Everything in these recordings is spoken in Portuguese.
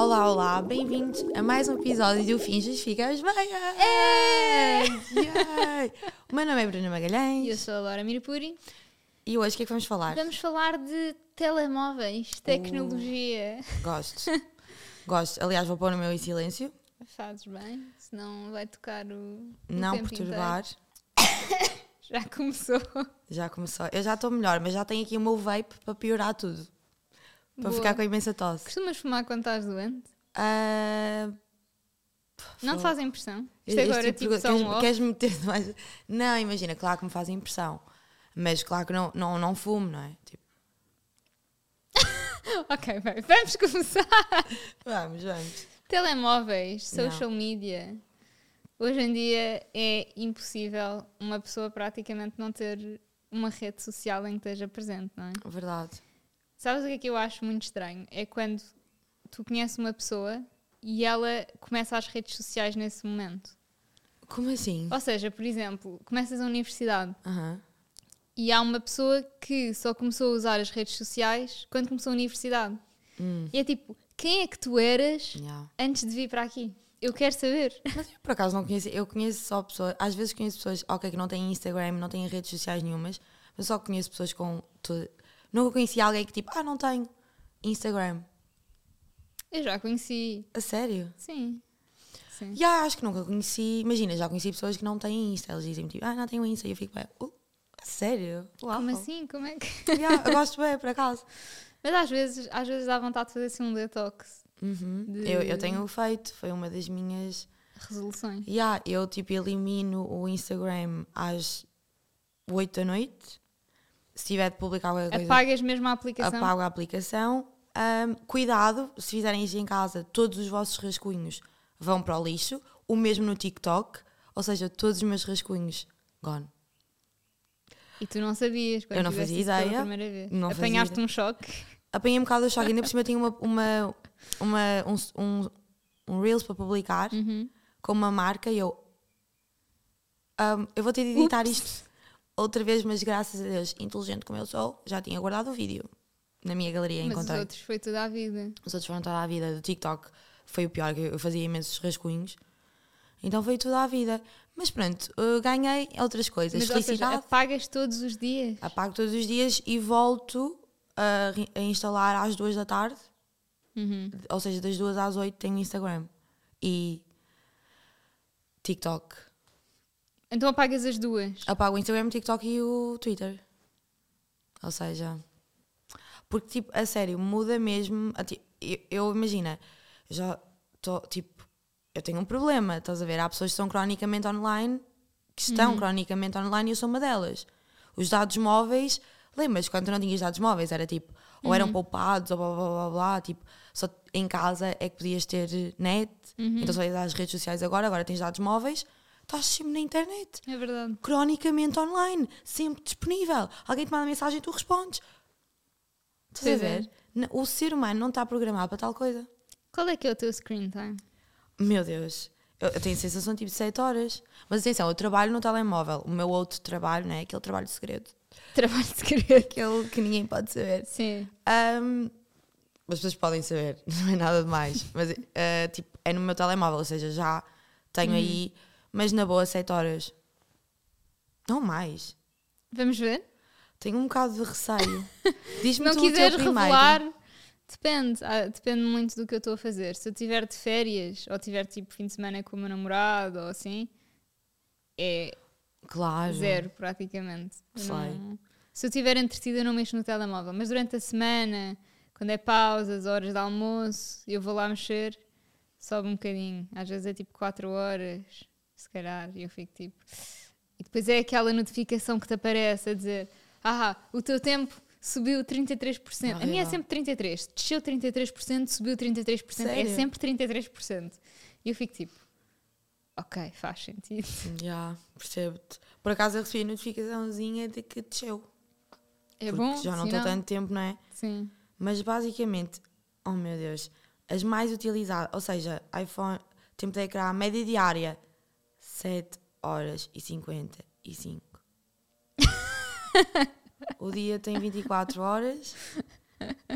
Olá, olá, bem-vindos a mais um episódio do Fins Justificas Bem! Yay! O meu nome é Bruna E eu Magalhães sou a Laura Mirpuri. e hoje o que é que vamos falar? Vamos falar de telemóveis, tecnologia. Gosto. Gosto. Aliás, vou pôr no meu em silêncio, Fazes bem, senão vai tocar o. o não perturbar. Já começou. Já começou. Eu já estou melhor, mas já tenho aqui o meu vape para piorar tudo. Para Boa. ficar com a imensa tosse. Costumas fumar quando estás doente? Ah, Não te fazem impressão? Isto agora é tipo tipo só um queres, queres meter mais. Não, imagina, claro que me fazem impressão. Mas claro que não, não, não fumo, não é? Tipo, Ok, bem, vamos começar. vamos, vamos. Telemóveis, Não. social media. Hoje em dia é impossível uma pessoa praticamente não ter uma rede social em que esteja presente, não é? Verdade. Sabes o que é que eu acho muito estranho? É quando tu conheces uma pessoa e ela começa as redes sociais nesse momento. Como assim? Ou seja, por exemplo, começas a universidade Aham. e há uma pessoa que só começou a usar as redes sociais quando começou a universidade. Hum, E é tipo, quem é que tu eras yeah. antes de vir para aqui? Eu quero saber. Mas eu por acaso não conheço, eu conheço só pessoas, às vezes conheço pessoas, ok, que não têm Instagram, não têm redes sociais nenhumas, mas só conheço pessoas com. Nunca conheci alguém que tipo, ah, não tenho Instagram. Eu já conheci. A sério? Sim. Sim. Já, acho que nunca conheci. Imagina, já conheci pessoas que não têm Insta. Eles dizem tipo, ah, não tenho Insta. E eu fico bem, uh, a sério? Uau. Como assim? Como é que. Yeah, eu gosto bem, por acaso. Mas às vezes, às vezes dá vontade de fazer assim um detox. Uhum. De- Eu, eu tenho feito, foi uma das minhas. Resoluções. Yeah, eu tipo elimino o Instagram às 8 da noite. Se tiver de publicar qualquer coisa, Apagas mesmo a aplicação. apago a aplicação. Ahm, cuidado, se fizerem isso em casa, todos os vossos rascunhos vão para o lixo. O mesmo no TikTok, ou seja, todos os meus rascunhos gone. E tu não sabias quando Eu não fazia ideia. Não fazia Apanhaste ideia. um choque. Apanhei um bocado o choque, ainda por cima tinha uma, uma, uma- um, um, um Reels para publicar Uhum. com uma marca e eu. ahm, eu vou ter de editar Ups. isto outra vez, mas graças a Deus, inteligente como eu sou, já tinha guardado o vídeo na minha galeria. Mas os encontrei. outros foi toda a vida. Os outros foram toda a vida. Do TikTok foi o pior, que eu fazia imensos rascunhos. Então foi toda a vida. Mas pronto, eu ganhei outras coisas. Mas, ou seja, Felicidade. apagas todos os dias. Apago todos os dias e volto a, a instalar às duas da tarde. Uhum. Ou seja, das duas às oito tenho Instagram. E TikTok. Então apagas as duas. Apago o Instagram, o TikTok e o Twitter. Ou seja, porque tipo, a sério, muda mesmo. a Eu, eu imagina, já estou tipo, eu tenho um problema, estás a ver? Há pessoas que estão cronicamente online, que estão cronicamente online e eu sou uma delas. Os dados móveis, lembras quando tu não tinhas dados móveis? Era tipo, ou eram poupados, ou blá blá blá blá, tipo, só em casa é que podias ter net, então só ias às redes sociais agora, agora tens dados móveis, estás sempre na internet É verdade. cronicamente online, sempre disponível. Alguém te manda mensagem e tu respondes. Estás a é. ver? N- O ser humano não está programado para tal coisa. Qual é que é o teu screen time? Meu Deus, eu, eu tenho a sensação tipo de 7 horas. Mas atenção, eu trabalho no telemóvel. O meu outro trabalho, não é? Aquele trabalho de segredo. Trabalho de segredo. Aquele que ninguém pode saber. Sim. Ahm, as pessoas podem saber, não é nada demais. Mas ah, tipo, é no meu telemóvel, ou seja, já tenho aí, mas na boa 7 horas. Não mais. Vamos ver? Tenho um bocado de receio. Diz-me Se não tu quiseres revelar, depende. Ah, depende muito do que eu estou a fazer. Se eu estiver de férias ou tiver tipo fim de semana com o meu namorado ou assim, é Claro. zero praticamente. Sei. não- Se eu estiver entretida, eu não mexo no telemóvel. Mas durante a semana, quando é pausas, horas de almoço, eu vou lá mexer, sobe um bocadinho. Às vezes é tipo 4 horas, se calhar, e eu fico tipo. E depois é aquela notificação que te aparece a dizer: Ah, o teu tempo subiu 33%. A minha é sempre 33%. Desceu 33%, subiu 33%. É Sério? sempre 33%. E eu fico tipo: Ok, faz sentido. Já, percebo-te. Por acaso eu recebi a notificaçãozinha de que desceu. É porque bom? já não estou tanto tempo, não é? Sim. Mas basicamente, oh meu Deus, as mais utilizadas, ou seja, iPhone, tempo de ecrã, média diária, 7 horas e 55. o dia tem 24 horas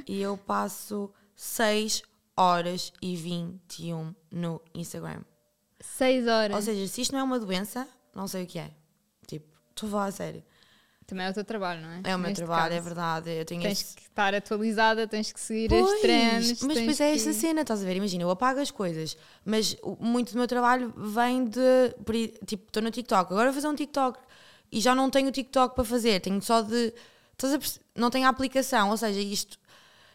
e eu passo 6 horas e 21 no Instagram. 6 horas. Ou seja, se isto não é uma doença, não sei o que é. Tipo, estou a falar a sério. Também é o teu trabalho, não é? É o meu Neste trabalho, é caso. verdade. Eu tenho Tens este- que estar atualizada, tens que seguir Pois, as trends. Mas depois é esta que- cena, estás a ver? Imagina, eu apago as coisas, mas muito do meu trabalho vem de. Tipo, estou no TikTok, agora vou fazer um TikTok e já não tenho o TikTok para fazer, tenho só de. Estás a não tenho a aplicação, ou seja, isto.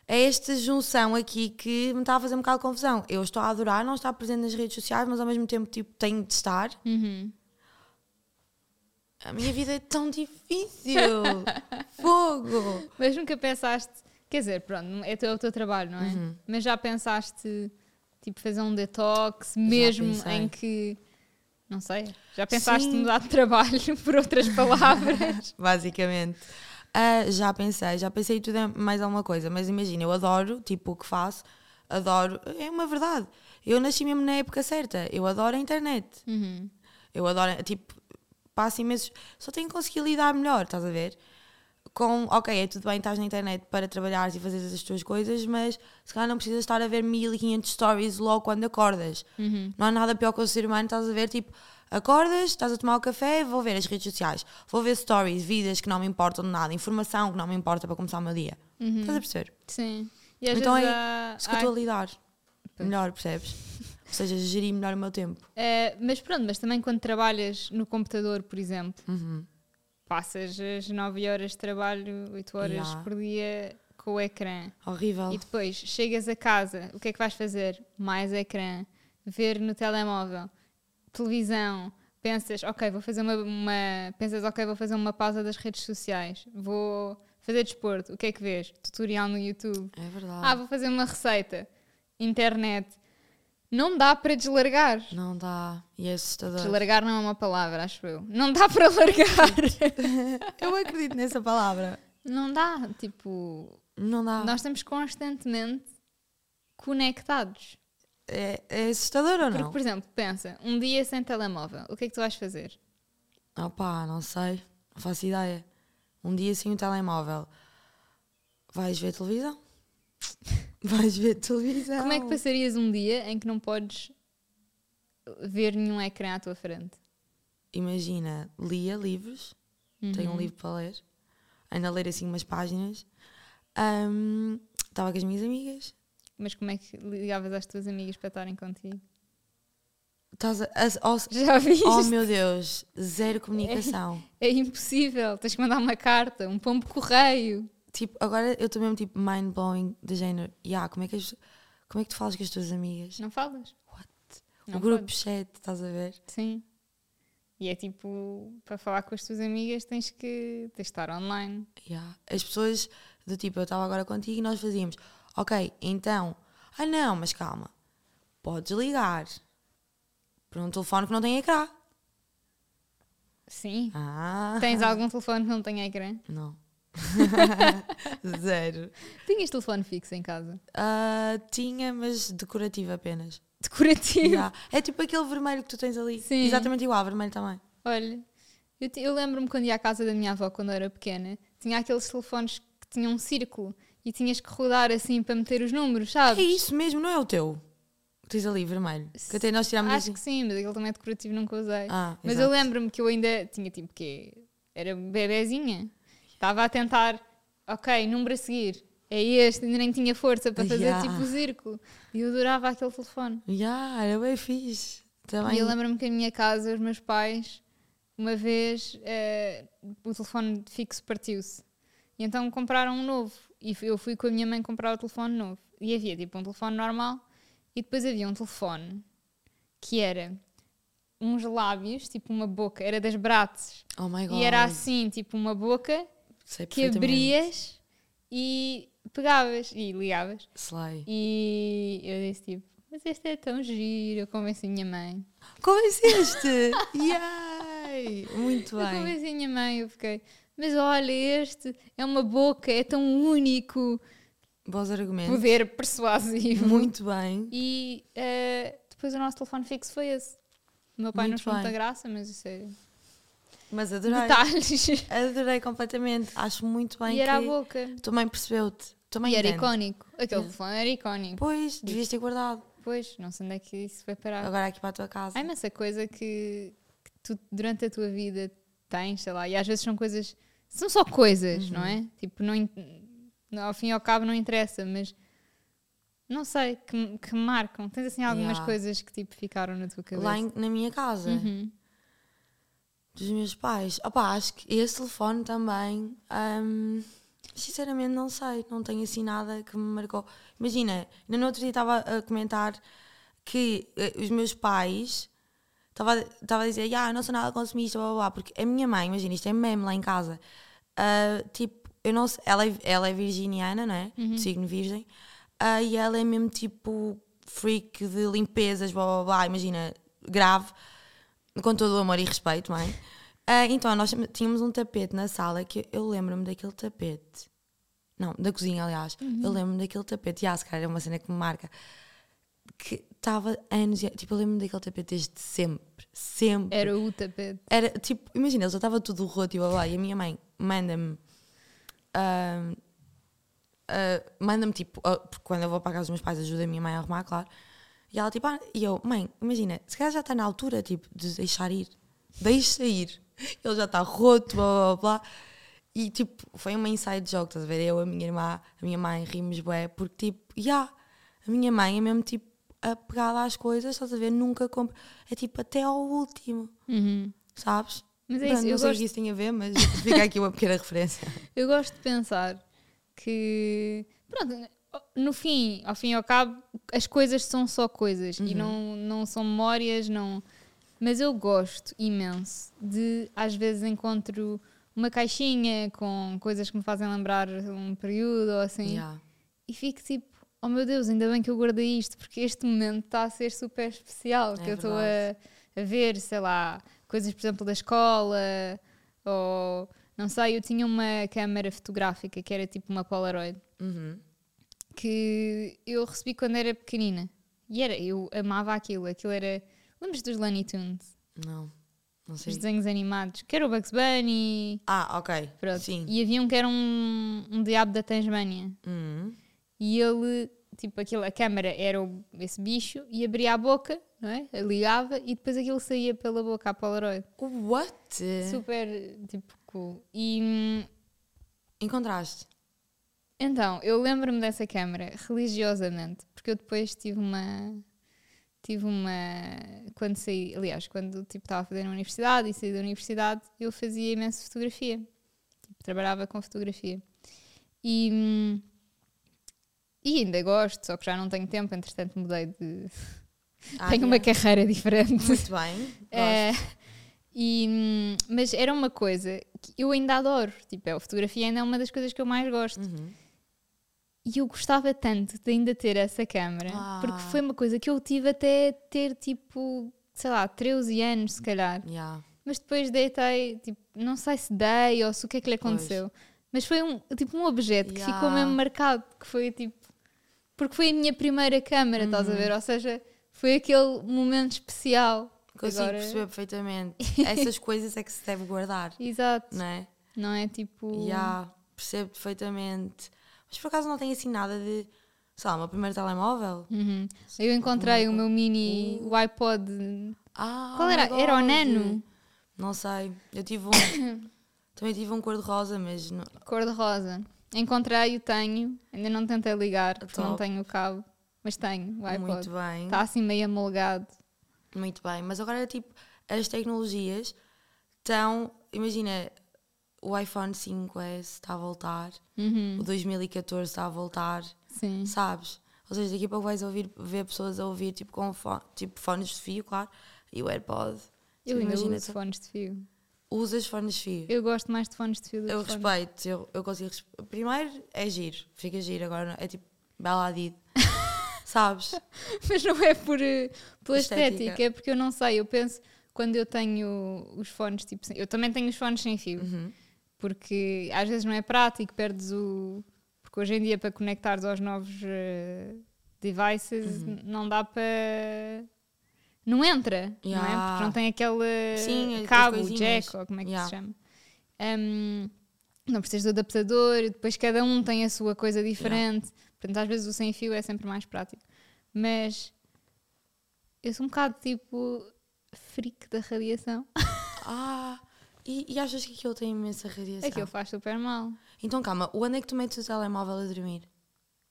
É esta junção aqui que me está a fazer um bocado de confusão. Eu estou a adorar não estar presente nas redes sociais, mas ao mesmo tempo tipo, tenho de estar. Uhum. A minha vida é tão difícil. Fogo! Mas nunca pensaste, quer dizer, pronto, é o teu, é o teu trabalho, não é? Uhum. Mas já pensaste, tipo, fazer um detox, mesmo em que, não sei, já pensaste Sim. mudar de trabalho, por outras palavras? basicamente. Ah, já pensei, já pensei tudo em mais alguma coisa, mas imagina, eu adoro, tipo, o que faço, adoro, é uma verdade. Eu nasci mesmo na época certa, eu adoro a internet. Uhum. Eu adoro, tipo, passo imensos, só tenho que conseguir lidar melhor, estás a ver? Com, ok, é tudo bem, estás na internet para trabalhares e fazeres as tuas coisas, mas se calhar não precisas estar a ver 1500 stories logo quando acordas. Uhum. Não há nada pior que o ser humano, estás a ver, tipo, acordas, estás a tomar o café, vou ver as redes sociais, vou ver stories, vidas que não me importam de nada, informação que não me importa para começar o meu dia. Uhum. Estás a perceber? Sim. E às Então vezes é há- Isso que eu estou a lidar. Pois. Melhor, percebes? Ou seja, gerir melhor o meu tempo. É, mas pronto, mas também quando trabalhas no computador, por exemplo, Uhum. passas as 9 horas de trabalho, 8 horas Yeah. por dia com o ecrã. Horrível. E depois chegas a casa, o que é que vais fazer? Mais ecrã, ver no telemóvel, televisão, pensas, ok, vou fazer uma, uma- pensas, ok, vou fazer uma pausa das redes sociais, vou fazer desporto, o que é que vês? Tutorial no YouTube. É verdade. Ah, vou fazer uma receita, internet. Não dá para deslargar. Não dá. E é assustador. Deslargar não é uma palavra, acho eu. Não dá para largar. Eu acredito nessa palavra. não dá. Tipo, Não dá. nós estamos constantemente conectados. É, é assustador ou Porque, não? por exemplo, pensa, um dia sem telemóvel, o que é que tu vais fazer? Opá, não sei. Não faço ideia. Um dia sem o telemóvel. Vais ver televisão? Vais ver televisão. Como é que passarias um dia em que não podes ver nenhum ecrã à tua frente? Imagina, lia livros. Tenho Uhum. um livro para ler. Ainda a ler assim umas páginas. Estava com as minhas amigas. Mas como é que ligavas às tuas amigas para estarem contigo? Estás a, a- oh, Já viste? oh meu Deus, zero comunicação. É impossível. Tens que mandar uma carta, um pombo correio. Tipo, agora eu estou mesmo tipo mind blowing de género. Yeah, como, é que as- como é que tu falas com as tuas amigas? Não falas? What? Não o grupo podes. chat, estás a ver? Sim. E é tipo, para falar com as tuas amigas tens que, tens de estar online. Yeah. As pessoas do tipo, eu estava agora contigo e nós fazíamos, ok, então, ah não, mas calma, podes ligar para um telefone que não tem ecrã. Sim. Ah, Tens algum telefone que não tenha ecrã? não. Zero. Tinhas telefone fixo em casa? Ah, tinha, mas decorativo apenas. Decorativo. Yeah. É tipo aquele vermelho que tu tens ali. Sim. Exatamente igual, vermelho também. Olha, eu, eu lembro-me quando ia à casa da minha avó, quando eu era pequena, tinha aqueles telefones que tinham um círculo e tinhas que rodar assim para meter os números, É sabes? isso mesmo, não é o teu? Que tens ali, vermelho. Que até nós tirámos Acho assim. que sim, mas aquele também é decorativo, nunca usei. Ah, mas exato. eu lembro-me que eu ainda tinha tipo que era bebezinha. Estava a tentar, ok, número a seguir. É este, ainda nem tinha força para fazer Yeah. tipo o círculo. E eu adorava aquele telefone. Yeah, era bem fixe. Também. E eu lembro-me que a minha casa, os meus pais, uma vez eh, o telefone fixo partiu-se. E então compraram um novo. E eu fui com a minha mãe comprar o telefone novo. E havia tipo um telefone normal e depois havia um telefone que era uns lábios, tipo uma boca, era das braças. Oh my god. E era assim, tipo uma boca Sei que abrias e pegavas e ligavas. Slay. E eu disse tipo, mas este é tão giro, eu convenci a minha mãe. Convenceste! Yay! Muito Eu bem. convenci a minha mãe, eu fiquei, mas olha, este é uma boca, é tão único, Bons argumentos. poder persuasivo. Muito bem. E eh, depois o nosso telefone fixo foi esse. O meu pai não Muito achou muita graça, mas isso é Mas adorei. detalhes. Adorei completamente. Acho muito bem e era a boca. mãe percebeu-te. Mãe E era entende. icónico. Aquele telefone era icónico. Pois, devias ter guardado. Pois, não sei onde é que isso foi parar. Agora aqui para a tua casa. Há imensa coisa que, que tu, durante a tua vida, tens, sei lá, e às vezes são coisas. São só coisas, não Uhum. é? Tipo, não, ao fim e ao cabo não interessa, mas. Não sei, que, que marcam. Tens assim algumas Yeah. coisas que tipo ficaram na tua cabeça. Lá em- na minha casa. Uhum. Dos meus pais. Opa, acho que esse telefone também. hum, sinceramente, não sei. Não tenho assim nada que me marcou. Imagina, ainda no outro dia estava a comentar que eh, os meus pais. Estava a- dizer, ah, eu não sou nada consumista, blá blá blá. Porque a minha mãe, imagina, isto é meme lá em casa. ah, tipo, eu não sei. Ela é, ela é virginiana, não é? De signo virgem. ah, e ela é mesmo tipo freak de limpezas, blá blá blá. Imagina, grave com todo o amor e respeito, mãe. Ah, então, nós tínhamos um tapete na sala que eu lembro-me daquele tapete. Não, da cozinha, aliás. Eu lembro-me daquele tapete. E, ah, se calhar é uma cena que me marca. Que estava anos. e- Tipo, eu lembro-me daquele tapete desde sempre. Sempre. Era o tapete. Era tipo, imagina, ele já estava tudo roto e blá blá. E a minha mãe manda-me. ah, ah, manda-me tipo, porque quando eu vou para a casa dos meus pais, ajuda a minha mãe a arrumar, claro. E ela tipo, ah, e eu, mãe, imagina, se calhar já está na altura tipo, de deixar ir. Deixa ir. Ele já está roto, blá blá blá. E tipo, foi uma inside joke, estás a ver? Eu, a minha irmã, a minha mãe rimos bué, porque tipo, já, a minha mãe é mesmo tipo apegada às coisas, estás a ver? Nunca compra. É tipo até ao último, Uhum. sabes? Mas é Pronto, isso, não eu sei o gosto, que isso tem a ver, mas fica aqui uma pequena referência. eu gosto de pensar que, pronto, no fim, ao fim e ao cabo, as coisas são só coisas e não, não são memórias, não. Mas eu gosto imenso de, às vezes, encontro uma caixinha com coisas que me fazem lembrar um período ou assim Yeah. e fico tipo, oh meu Deus, ainda bem que eu guardei isto, porque este momento está a ser super especial, É que eu estou a, a ver, sei lá, coisas, por exemplo, da escola, ou não sei, eu tinha uma câmara fotográfica que era tipo uma Polaroid, Uhum. Que eu recebi quando era pequenina. E era, eu amava aquilo, aquilo era. Lembras dos Looney Tunes? Não, não Os sei. desenhos animados, que era o Bugs Bunny. Ah, ok. Pronto. Sim. E havia um que era um, um diabo da Tasmânia. Uhum. E ele, tipo, aquilo, a câmara era o- esse bicho e abria a boca, não é? Ligava e depois aquilo saía pela boca à Polaroid. What? Super, tipo, cool. E hum, Encontraste? Então, eu lembro-me dessa câmara religiosamente, porque eu depois tive uma. Tive uma. Quando saí, aliás, quando tipo, estava a fazer na universidade e saí da universidade, eu fazia imenso fotografia. Tipo, trabalhava com fotografia. E. e ainda gosto, só que já não tenho tempo, entretanto mudei de. Ah, tenho uma yeah. carreira diferente. Muito bem. É, e, mas era uma coisa que eu ainda adoro. Tipo, a fotografia ainda é uma das coisas que eu mais gosto. Gosto. Uhum. E eu gostava tanto de ainda ter essa câmera, Ah. porque foi uma coisa que eu tive até ter tipo, sei lá, 13 anos se calhar. Yeah. Mas depois deitei, tipo, não sei se dei ou se o que é que lhe Pois. aconteceu. Mas foi um, tipo um objeto que ficou Yeah. mesmo marcado, que foi tipo. Porque foi a minha primeira câmera, estás a Uhum. ver? Ou seja, foi aquele momento especial. Consigo Agora- perceber perfeitamente. Essas coisas é que se deve guardar, Exato. não é? Não é tipo. Yeah, percebo perfeitamente. Mas por acaso não tenho assim nada de. Sei lá, o meu primeiro telemóvel. Uhum. Eu encontrei o meu mini o iPod. Ah, Qual era? Era o. Nano? Não sei. Eu tive um. também tive um cor-de-rosa, mas. Não... Cor-de-rosa. Encontrei, o tenho. Ainda não tentei ligar porque não tenho o cabo. Mas tenho o iPod. Muito bem. Está assim meio amolgado. Muito bem. Mas agora, tipo, as tecnologias estão. Imagina, o iPhone 5S está a voltar, Uhum. o 2014 está a voltar, Sim. sabes? Ou seja, daqui a pouco vais ouvir, ver pessoas a ouvir tipo, com fo- tipo, fones de fio, claro, e o AirPod. Eu Tipo, ainda imagina, uso fones de fio. Usas fones de fio. Eu gosto mais de fones de fio do Eu que fones. respeito, eu, eu consigo. Primeiro é giro, fica giro, agora é tipo Bela Hadid. Sabes? Mas não é por, eh, pela Estética. estética. é porque eu não sei. Eu penso, quando eu tenho os fones, tipo, eu também tenho os fones sem fio. Uhum. Porque às vezes não é prático, perdes o. Porque hoje em dia, para conectares aos novos eh, devices, Uhum. não dá para. Não entra, não é? Yeah. Porque não tem aquele Sim, as cabo, jack, ou como é que Yeah. se chama. Hum, Não precisas do adaptador, depois cada um tem a sua coisa diferente. Portanto, às vezes o sem fio é sempre mais prático. Mas eu sou um bocado tipo freak da radiação. Ah, e, e achas que aquilo tem imensa radiação? Aquilo faz super mal. Então calma, onde é que tu metes o telemóvel a dormir?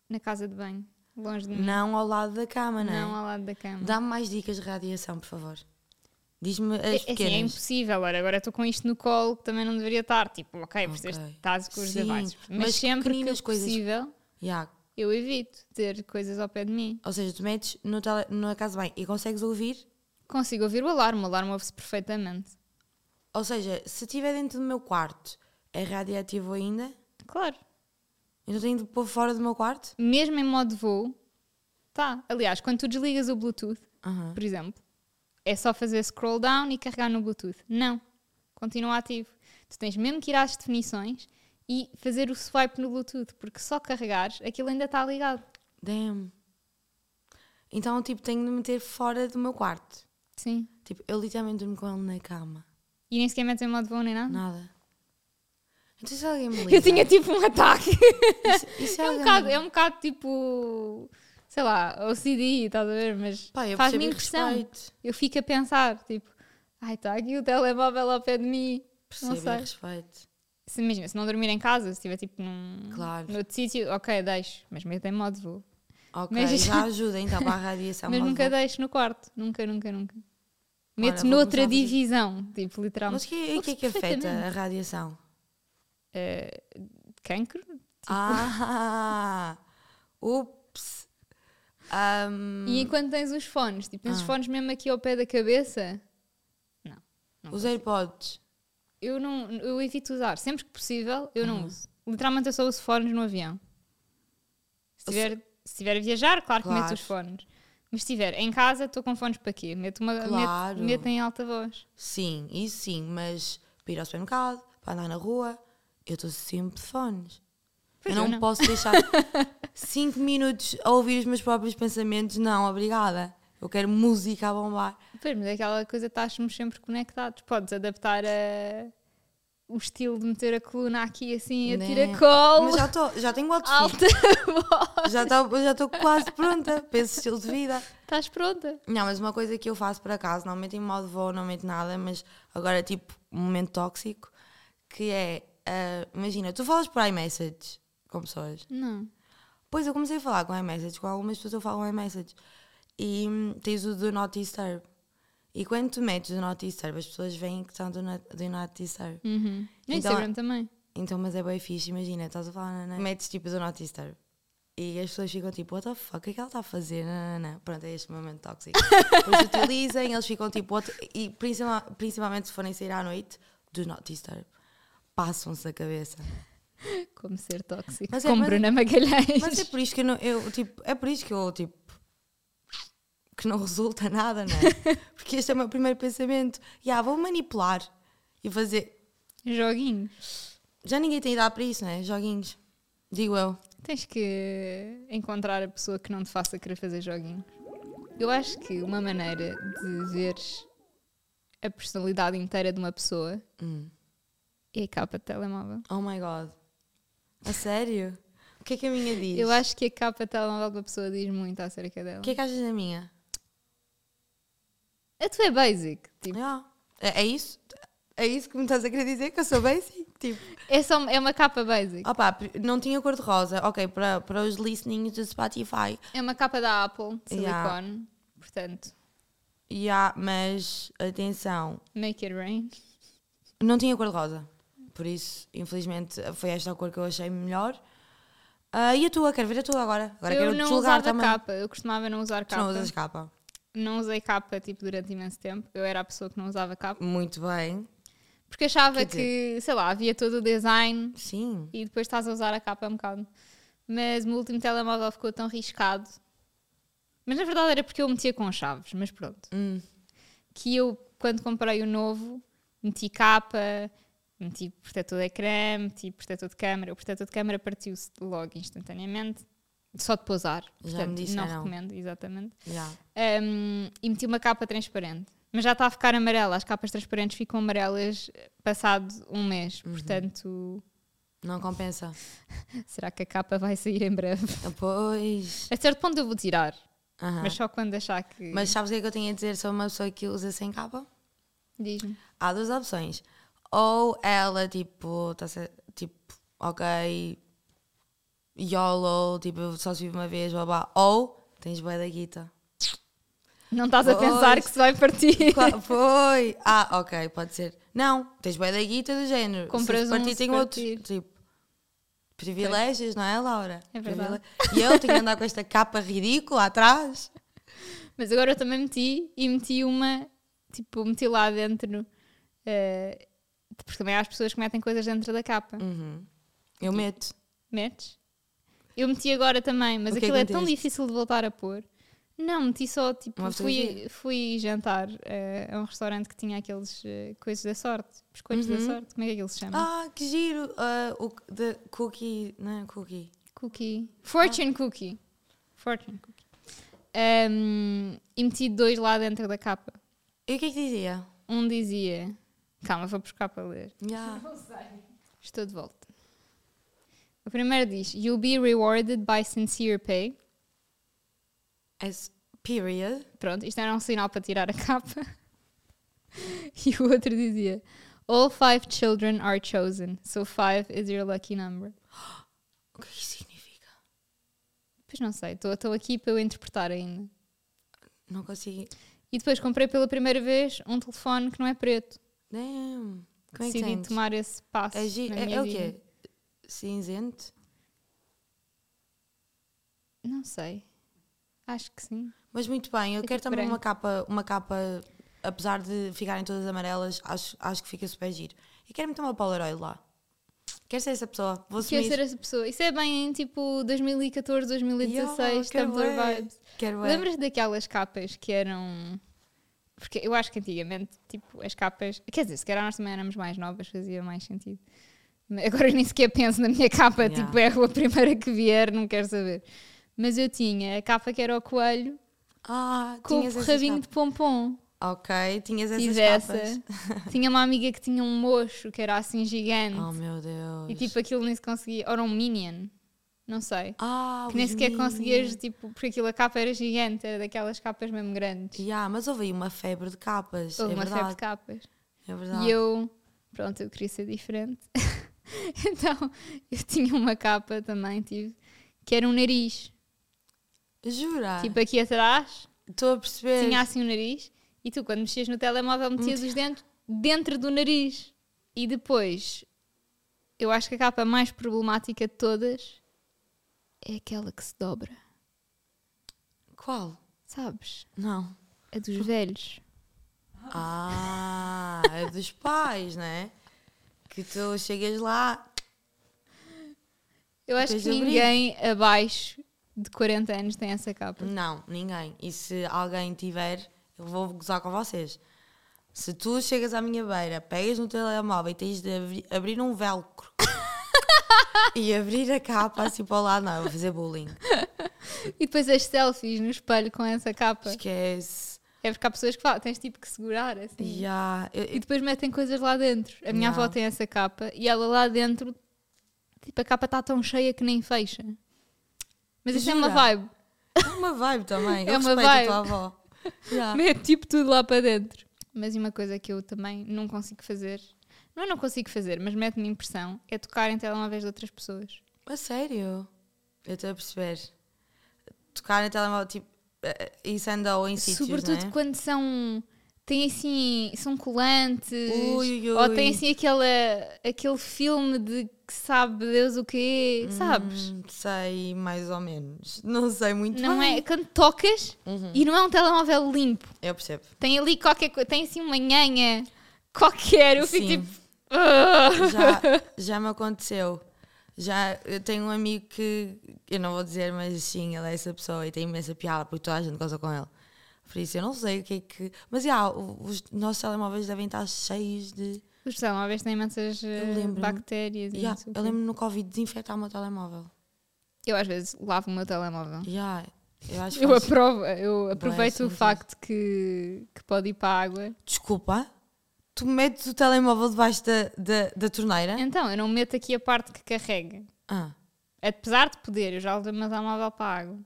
Na casa de banho, longe de mim. Não ao lado da cama, não é? Não ao lado da cama. Dá-me mais dicas de radiação, por favor. Diz-me É, as é assim, é pequenas. impossível. Ora, agora estou com isto no colo que também não deveria estar. Tipo, ok, Ok. precisas estás com os devices. Mas, mas sempre que coisas- possível, Yeah. eu evito ter coisas ao pé de mim. Ou seja, tu metes no tele, na casa bem e consegues ouvir. Consigo ouvir o alarme, o alarme ouve-se perfeitamente. Ou seja, se estiver dentro do meu quarto, é radiativo ainda? Claro. Então tenho de pôr fora do meu quarto? Mesmo em modo voo, tá. Aliás, quando tu desligas o Bluetooth, por exemplo, é só fazer scroll down e carregar no Bluetooth. Não. Continua ativo. Tu tens mesmo que ir às definições e fazer o swipe no Bluetooth, porque só carregares, aquilo ainda está ligado. Damn. Então, tipo, tenho de meter fora do meu quarto. Sim. Tipo, eu literalmente durmo com ele na cama. E nem sequer metes em modo voo nem nada. Nada. Então, se alguém me liga... Eu tinha tipo um ataque. Isso, isso É um, alguém- bocado, é um bocado tipo, sei lá, OCD, estás a ver? Mas Pá, faz-me impressão. respeito. Eu fico a pensar, tipo, ai, está aqui o telemóvel ao pé de mim. Percebo não sei. respeito. Se, imagina, se não dormir em casa, se estiver tipo num Claro. noutro sítio, ok, deixo, mas meto em modo voo. Ok, Mas- já ajuda então para a radiação. mas nunca voo. deixo no quarto, nunca, nunca, nunca. Meto vou noutra divisão, tipo, Mas literalmente. o que, o que é que afeta a radiação? Eh, cancro? Ah! Ups! Ahm, E enquanto tens os fones, tipo, tens os Ah. fones mesmo aqui ao pé da cabeça, não. não os AirPods. Eu não, eu evito usar. Sempre que possível, eu não Aham. uso. Literalmente eu só uso fones no avião. Se estiver, se a viajar, claro que meto Claro. os fones. Mas se estiver em casa, estou com fones para quê? Meto, uma, Claro. meto, meto em alta voz. Sim, isso sim, mas para ir ao supermercado, para andar na rua, eu estou sempre de fones. Pois eu não, eu não. posso deixar 5 minutos a ouvir os meus próprios pensamentos. Não, obrigada. Eu quero música a bombar. Pois, mas é aquela coisa, estás-nos sempre conectados. Podes adaptar a, o estilo de meter a coluna aqui assim, a Né? tiracolo, Mas já, tô, já tenho outfit. alta voz. Já estou já quase pronta para esse estilo de vida. Estás pronta? Não, mas uma coisa que eu faço por acaso, não meto em modo voo, não meto nada, mas agora tipo um momento tóxico, que é, ah, imagina, tu falas por iMessage com pessoas. Não. Pois eu comecei a falar com iMessage, com algumas pessoas eu falo iMessage. E hum, tens o do Not Disturb. E quando tu metes o Not Disturb, as pessoas veem que estão do Not, do not Disturb. Uhum. No Então- Instagram também. Então, mas é bem fixe, imagina, estás a falar, não, não. metes tipo do Not Disturb. E as pessoas ficam tipo, what the fuck, o que é que ela está a fazer? Não, não, não. Pronto, é este momento tóxico. Depois utilizem, eles ficam tipo, what? e principal- principalmente se forem sair à noite, do Not Disturb. Passam-se a cabeça. Como ser tóxico. Mas é- Como mas- Bruna Magalhães. Mas é por isso que eu, não, eu tipo, é por isso que eu tipo que não resulta nada, não é? Porque este é o meu primeiro pensamento. Yeah, vou manipular e fazer. Joguinhos. Já ninguém tem idade para isso, não é? Joguinhos. Digo eu. Tens que encontrar a pessoa que não te faça querer fazer joguinhos. Eu acho que uma maneira de veres a personalidade inteira de uma pessoa Hum. é a capa de telemóvel. Oh my god. A sério? O que é que a minha diz? Eu acho que a capa de telemóvel de uma pessoa diz muito acerca dela. O que é que achas da minha? A tua é basic. Tipo, Yeah. É, é isso? É isso que me estás a querer dizer? Que eu sou basic? Tipo, é, só, é uma capa basic. pr- não tinha cor de rosa. Ok, para, para os listenings do Spotify. É uma capa da Apple, de Yeah. silicone. Portanto, Yeah, mas atenção, make it rain. Não tinha cor de rosa. Por isso, infelizmente, foi esta a cor que eu achei melhor. Ah, e a tua? Quero ver a tua agora. Agora eu não usava também. capa. Eu costumava não usar Tu capa. não usas capa. Não usei capa tipo, durante imenso tempo. Eu era a pessoa que não usava capa. Muito bem. Porque achava Quer que, sei lá, havia todo o design Sim. e depois estás a usar a capa um bocado. Mas o meu último telemóvel ficou tão riscado. Mas na verdade era porque eu metia com chaves, mas pronto. Hum. Que eu, quando comprei o novo, meti capa, meti protetor de ecrã, meti protetor de câmera. O protetor de câmera partiu-se logo instantaneamente, só de pousar. Já me Portanto, não disseram. recomendo, exatamente. Já. Um, e meti uma capa transparente. Mas já está a ficar amarela. As capas transparentes ficam amarelas passado um mês. Uhum. Portanto, Não compensa. Será que a capa vai sair em breve? Pois. A certo ponto eu vou tirar, Aham. mas só quando achar que. Mas sabes o que é que eu tinha a dizer sobre uma pessoa que usa sem capa? Diz-me. Há duas opções. Ou ela, tipo, tá se- tipo, ok, YOLO, tipo, só se vive uma vez, blá blá. Ou tens bué da guita. Não estás a pensar que se vai partir. Claro, foi. Ah, ok, pode ser. Não, tens bué da guita do género. Compras se partir, um, tem partir. outros, tipo, privilégios, não é, Laura? É verdade. E eu tenho que andar com esta capa ridícula atrás. Mas agora eu também meti e meti uma, tipo, meti lá dentro. eh, porque também há as pessoas que metem coisas dentro da capa. Uhum. Eu meto. Metes? Eu meti agora também, mas é aquilo que é tão difícil de voltar a pôr. Não, meti só, tipo, Uma fui, fui jantar eh, a um restaurante que tinha aqueles eh, coisas da sorte, biscoitos da Uhum. sorte, como é que aquilo se chama? Ah, que giro. Ah, o the cookie, não é cookie. Cookie. Fortune Cookie. Fortune Cookie. Ahm, e meti dois lá dentro da capa. E o que é que dizia? Um dizia. Calma, vou buscar para ler. Yeah. Estou de volta. O primeiro diz: You'll be rewarded by sincere pay. As period. Pronto, isto era um sinal para tirar a capa. E o outro dizia: All five children are chosen, so five is your lucky number. O que é isso significa? Pois não sei, estou- aqui para eu interpretar ainda. Não consigo. E depois comprei pela primeira vez um telefone que não é preto. Damn. Como é que Decidi sentes? tomar esse passo. É, na é, minha é o vida. quê? Cinzento? Não sei. Acho que sim. Mas muito bem, eu É quero também uma capa, uma capa, apesar de ficarem todas amarelas, acho, acho que fica super giro. E quero meter uma Polaroid lá. Quero ser essa pessoa. Vou Quero ser essa pessoa. Isso é bem em tipo 2014, 2016, Yeah, quero Tumblr vibes. Quero. Lembras daquelas capas que eram. Porque eu acho que antigamente, tipo, as capas. Quer dizer, se calhar nós também éramos mais novas, fazia mais sentido. Agora nem sequer penso na minha capa, Yeah. tipo, é a primeira que vier, não quero saber. Mas eu tinha a capa que era o coelho Ah, com o rabinho de pompom. Ok, tinhas essas Tive essa. tinha uma amiga que tinha um mocho que era assim gigante. Oh meu Deus. e tipo, aquilo nem se conseguia. Ou era um minion. Não sei. ah, Que nem sequer Minions. conseguias, tipo, porque aquilo a capa era gigante, era daquelas capas mesmo grandes. Yeah, mas houve aí uma febre de capas. Houve é uma verdade. febre de capas. É verdade. E eu, pronto, eu queria ser diferente. então, eu tinha uma capa também, tive, que era um nariz. Jura? Tipo, aqui atrás, Estou a perceber. tinha assim um nariz. E tu, quando mexias no telemóvel, metias os dentes dentro do nariz. E depois, eu acho que a capa mais problemática de todas é aquela que se dobra. Qual? Sabes? Não. A dos velhos. Ah, é dos pais, não é? Que tu chegas lá. Eu acho que ninguém abaixo de 40 anos tem essa capa. Não, ninguém. E se alguém tiver, eu vou gozar com vocês. Se tu chegas à minha beira, pegas no telemóvel e tens de abri- abrir um velcro e abrir a capa assim para o lado, não, eu vou fazer bullying. E depois as selfies no espelho com essa capa. Esquece. É porque há pessoas que falam, tens tipo que segurar assim. Já. eu- E depois metem coisas lá dentro. A minha Yeah. avó tem essa capa e ela lá dentro, tipo, a capa está tão cheia que nem fecha. Mas isso é uma vibe. É uma vibe também. É eu uma vibe. a tua avó. Já. Mete tipo tudo lá para dentro. Mas uma coisa que eu também não consigo fazer, não é não consigo fazer, mas mete-me impressão, é tocar em telemóveis de outras pessoas. A sério? Eu estou a perceber. Tocar no telemóvel, tipo, isso andou em sítios, Sobretudo é? quando são. Tem assim. São colantes. Ui, ui, Ou tem assim aquela, aquele filme de que sabe Deus o quê, sabes? Hum, sei, mais ou menos. Não sei muito Não bem. é? Quando tocas Uhum. e não é um telemóvel limpo. Eu percebo. Tem ali qualquer coisa. Tem assim uma nhanha qualquer. Eu fico Sim. tipo. "Ah." Já, já me aconteceu. Já eu tenho um amigo que eu não vou dizer, mas sim, ele é essa pessoa e tem imensa piada porque toda a gente goza com ele. Por isso eu não sei o que é que. Mas já, os nossos telemóveis devem estar cheios de. Os telemóveis têm imensas eh, bactérias. e o eu lembro no Covid desinfetar o meu telemóvel. Eu às vezes lavo o meu telemóvel. Já, eu acho Eu, aprovo, eu aproveito o facto que, que pode ir para a água. Desculpa, tu metes o telemóvel debaixo da, da, da torneira? Então, eu não meto aqui a parte que carrega. Ah, Apesar de poder, eu já levei o meu telemóvel para a água.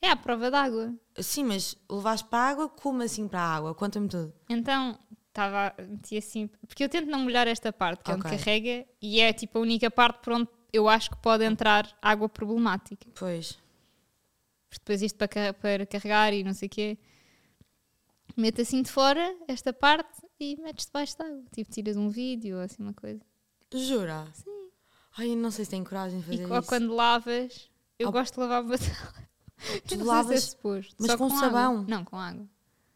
É à prova d'água. sim, mas levaste para a água? Como assim para a água? Conta-me tudo. Então, estava meti assim. Porque eu tento não molhar esta parte, que é onde carrega, e é tipo a única parte por onde eu acho que pode entrar água problemática. Pois. Porque depois isto para, para carregar e não sei o quê. Meto assim de fora esta parte e metes debaixo de água. Tipo, tiras um vídeo ou assim uma coisa. Jura? Sim. Ai, eu não sei se tenho coragem de fazer E ou isso. quando lavas, eu Oh. gosto de lavar telemóvel. Tu Eu não sei lavas se é suposto. mas Só com água. sabão? Não, com água.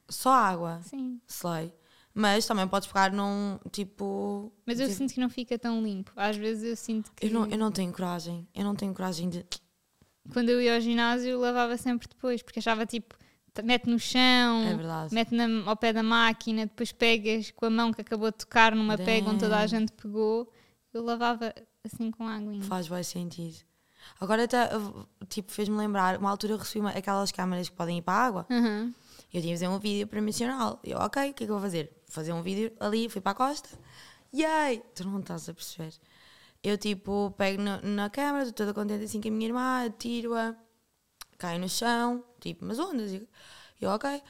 só água. Sim. Slay. Mas também podes pegar num tipo. Mas eu tipo- sinto que não fica tão limpo. Às vezes eu sinto que eu, não, eu não tenho coragem. Eu não tenho coragem de. quando eu ia ao ginásio lavava sempre depois, porque achava tipo, mete no chão, É verdade. mete na- ao pé da máquina, depois pegas com a mão que acabou de tocar numa pega onde toda a Damn. gente pegou. Eu lavava assim com água. Faz bem sentido. Agora, até, tipo, fez-me lembrar. Uma altura eu recebi uma, aquelas câmaras que podem ir para a água. Uhum. Eu tinha que fazer um vídeo promocional. Eu, ok, o que é que eu vou fazer? Vou fazer um vídeo ali, fui para a costa. Yay! Tu não estás a perceber. Eu, tipo, pego na, na câmera, estou toda contente assim com a minha irmã, tiro-a, cai no chão, tipo, mas ondas? Eu, eu, ok.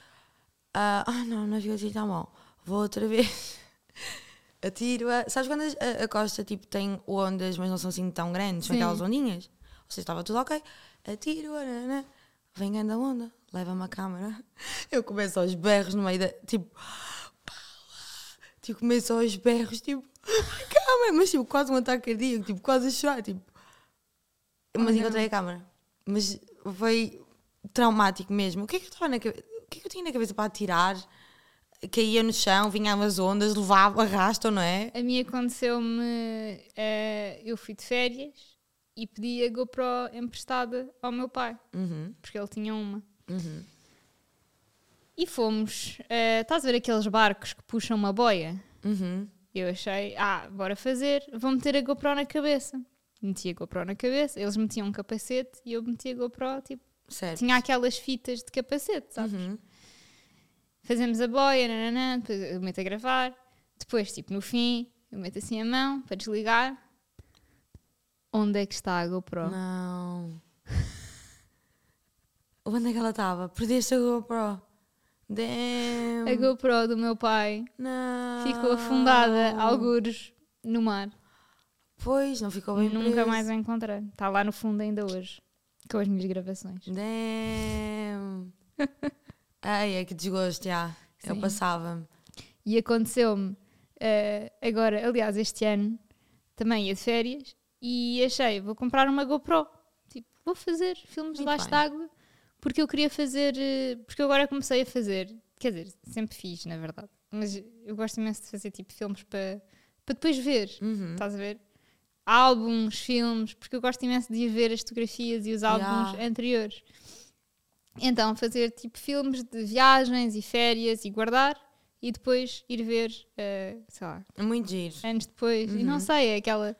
Ah, ah, não, não fica assim tão bom. Vou outra vez. Atiro-a. Sabes quando a, a costa, tipo, tem ondas, mas não são assim tão grandes? São aquelas ondinhas? Ou seja, estava tudo ok. Atiro-a, nanã. vem grande a onda, leva-me a câmera. Eu começo aos berros no meio da. Tipo. Tipo, começo aos berros, tipo. A câmera! Mas tipo, quase um ataque cardíaco, tipo, quase a chorar, tipo. Mas não. encontrei a câmera. Mas foi traumático mesmo. O que é que eu estava na cabeça? O que é que eu tinha na cabeça para atirar? Caía no chão, vinha as ondas, levava, arrastam, não é? A mim aconteceu-me. eh, eu fui de férias e pedi a GoPro emprestada ao meu pai, Uhum, porque ele tinha uma. uhum. E fomos. eh, estás a ver aqueles barcos que puxam uma boia? Uhum. Eu achei, ah, bora fazer, vou meter a GoPro na cabeça. Meti a GoPro na cabeça, eles metiam um capacete e eu meti a GoPro, tipo, Certo. tinha aquelas fitas de capacete, sabes? Uhum. Fazemos a boia, nananã, depois eu meto a gravar, depois, tipo, no fim, eu meto assim a mão para desligar. Onde é que está a GoPro? Não. Onde é que ela estava? Perdeste a GoPro. Damn. A GoPro do meu pai Não. ficou afundada, algures, no mar. Pois, não ficou bem Nunca preso. mais a encontrei. Está lá no fundo ainda hoje, com as minhas gravações. Damn. Ai, é que desgosto, já. Eu Sim. passava-me. E aconteceu-me eh, agora, aliás, este ano também ia de férias e achei, vou comprar uma GoPro. Tipo, vou fazer filmes Muito debaixo bem. d'água porque eu queria fazer, eh, porque eu agora comecei a fazer, quer dizer, sempre fiz, na verdade, mas eu gosto imenso de fazer tipo filmes para para depois ver, Uhum. estás a ver? Álbuns, filmes, porque eu gosto imenso de ir ver as fotografias e os álbuns Yeah. anteriores. Então, fazer tipo filmes de viagens e férias e guardar e depois ir ver, eh, sei lá, É Muito giro. anos depois. E não Uhum. sei, é aquela.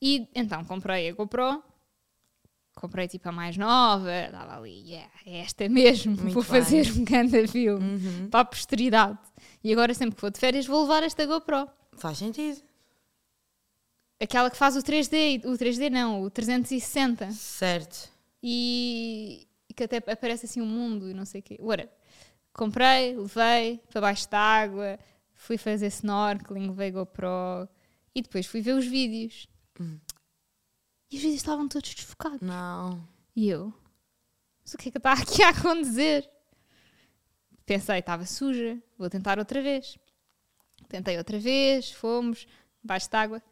E então comprei a GoPro, comprei tipo a mais nova, estava ali, yeah, é esta mesmo, Muito vou bem. fazer um grande filme Uhum. para a posteridade. E agora sempre que vou de férias vou levar esta GoPro. Faz sentido. Aquela que faz o 3D, o 3D não, o 360. Certo. E, e que até aparece assim um mundo e não sei o quê. Ora, comprei, levei para baixo d'água, fui fazer snorkeling, levei GoPro e depois fui ver os vídeos. Hum. E os vídeos estavam todos desfocados. Não. E eu, mas o que é que está aqui a acontecer? Pensei, estava suja, vou tentar outra vez. Tentei outra vez, fomos, baixo d'água.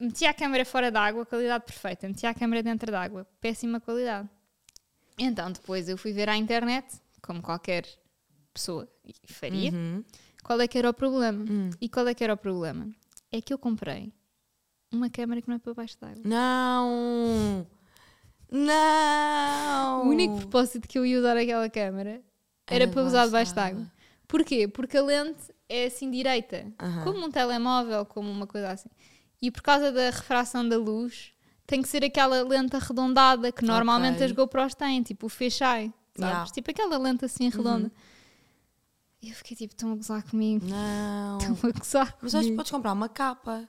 Meti a câmera fora d'água, qualidade perfeita. Meti a câmera dentro d'água, péssima qualidade. Então depois eu fui ver à internet, como qualquer pessoa faria, Uhum. qual é que era o problema. Hum. E qual é que era o problema? É que eu comprei uma câmera que não é para baixo d'água. Não. Não. O único propósito que eu ia usar aquela câmera era para usar debaixo d'água. Porquê? Porque a lente é assim direita, Aham. como um telemóvel, como uma coisa assim. E por causa da refração da luz, tem que ser aquela lente arredondada que normalmente Ok. as GoPros têm, tipo o fisheye, sabes? Yeah. Uhum. Tipo aquela lente assim redonda. E eu fiquei tipo, estão a gozar comigo. Não. Estão a gozar Mas acho que podes comprar uma capa.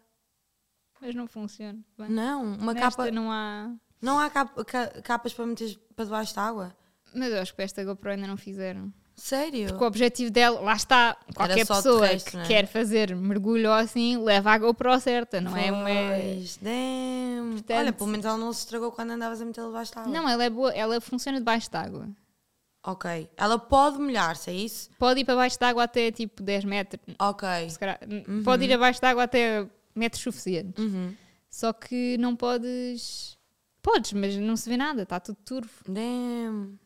Mas não funciona. Bem, Não, uma capa. não há. Não há capa- ca- capas para meter para debaixo da água? Mas eu acho que para esta GoPro ainda não fizeram. Sério? Porque o objetivo dela, lá está, qualquer pessoa resto, que é? quer fazer mergulho ou assim, leva a GoPro certa, não é? Pois, damn. Portanto- Olha, pelo menos ela não se estragou quando andavas a meter debaixo da água. Não, ela é boa, ela funciona debaixo d'água. Ok. Ela pode molhar-se, é isso? Pode ir para baixo d'água até tipo 10 metros. Ok. calhar. Pode ir abaixo d'água até metros suficientes. Uhum. Só que não podes. Podes, mas não se vê nada, está tudo turvo. Damn.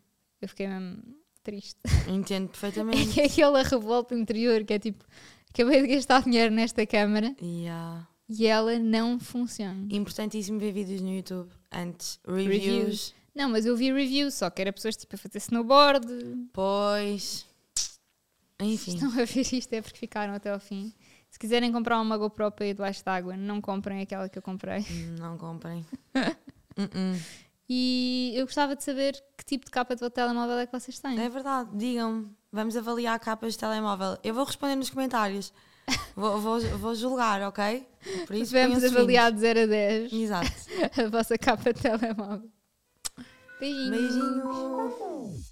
Eu fiquei mesmo triste. Entendo É perfeitamente. é aquela revolta interior que é tipo, acabei de gastar dinheiro nesta câmara yeah. e ela não funciona. Importantíssimo ver vídeos no YouTube antes. Reviews. Reviews. Não, mas eu vi reviews, só que era pessoas tipo a fazer snowboard. Pois. Enfim. Estão a ver isto é porque ficaram até ao fim. Se quiserem comprar uma GoPro para ir debaixo d'água, não comprem aquela que eu comprei. Não comprem. Uh-uh. E eu gostava de saber que tipo de capa de telemóvel é que vocês têm. É verdade, digam-me. Vamos avaliar capas de telemóvel. Eu vou responder nos comentários. Vou, vou, vou julgar, ok? Por isso Vamos avaliar de 0 a 10 seguintes. Exato. a vossa capa de telemóvel. Beijinhos. Beijinho.